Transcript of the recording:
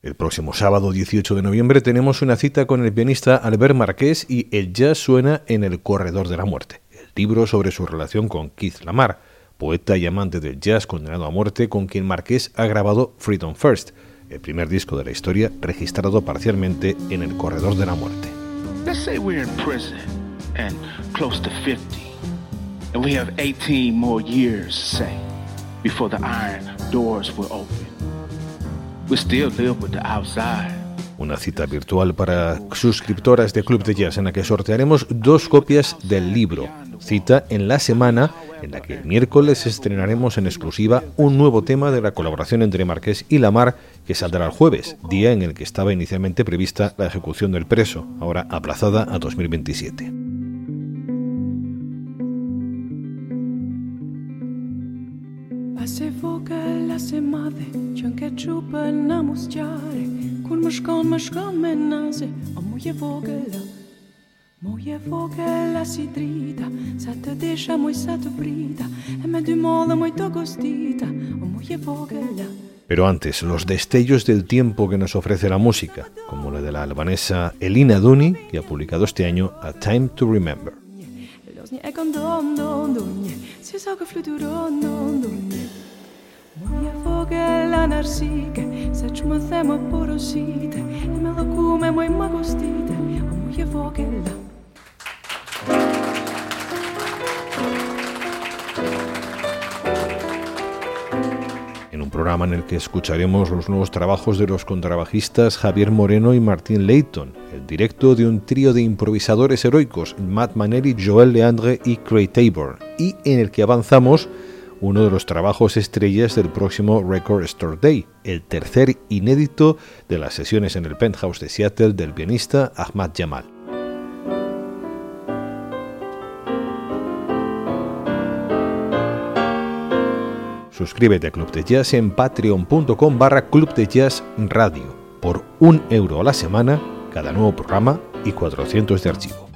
El próximo sábado 18 de noviembre tenemos una cita con el pianista Albert Marqués y El jazz suena en El Corredor de la Muerte, el libro sobre su relación con Keith Lamar, poeta y amante del jazz condenado a muerte con quien Marqués ha grabado Freedom First, el primer disco de la historia registrado parcialmente en El Corredor de la Muerte. Let's say we're in prison and close to 50, and we have 18 more years, say, before the iron doors will open. Una cita virtual para suscriptoras de Club de Jazz en la que sortearemos dos copias del libro. Cita en la semana en la que el miércoles estrenaremos en exclusiva un nuevo tema de la colaboración entre Marqués y Lamar que saldrá el jueves, día en el que estaba inicialmente prevista la ejecución del preso, ahora aplazada a 2027. Pero antes, los destellos del tiempo que nos ofrece la música, como la de la albanesa Elina Duni, que ha publicado este año A Time to Remember. E En un programa en el que escucharemos los nuevos trabajos de los contrabajistas Javier Moreno y Martín Leighton, el directo de un trío de improvisadores heroicos, Matt Maneri, Joel Leandre y Craig Tabor, y en el que avanzamos uno de los trabajos estrellas del próximo Record Store Day, el tercer inédito de las sesiones en el penthouse de Seattle del pianista Ahmad Jamal. Suscríbete a Club de Jazz en patreon.com barra Club de Jazz Radio por un euro a la semana, cada nuevo programa y 400 de archivo.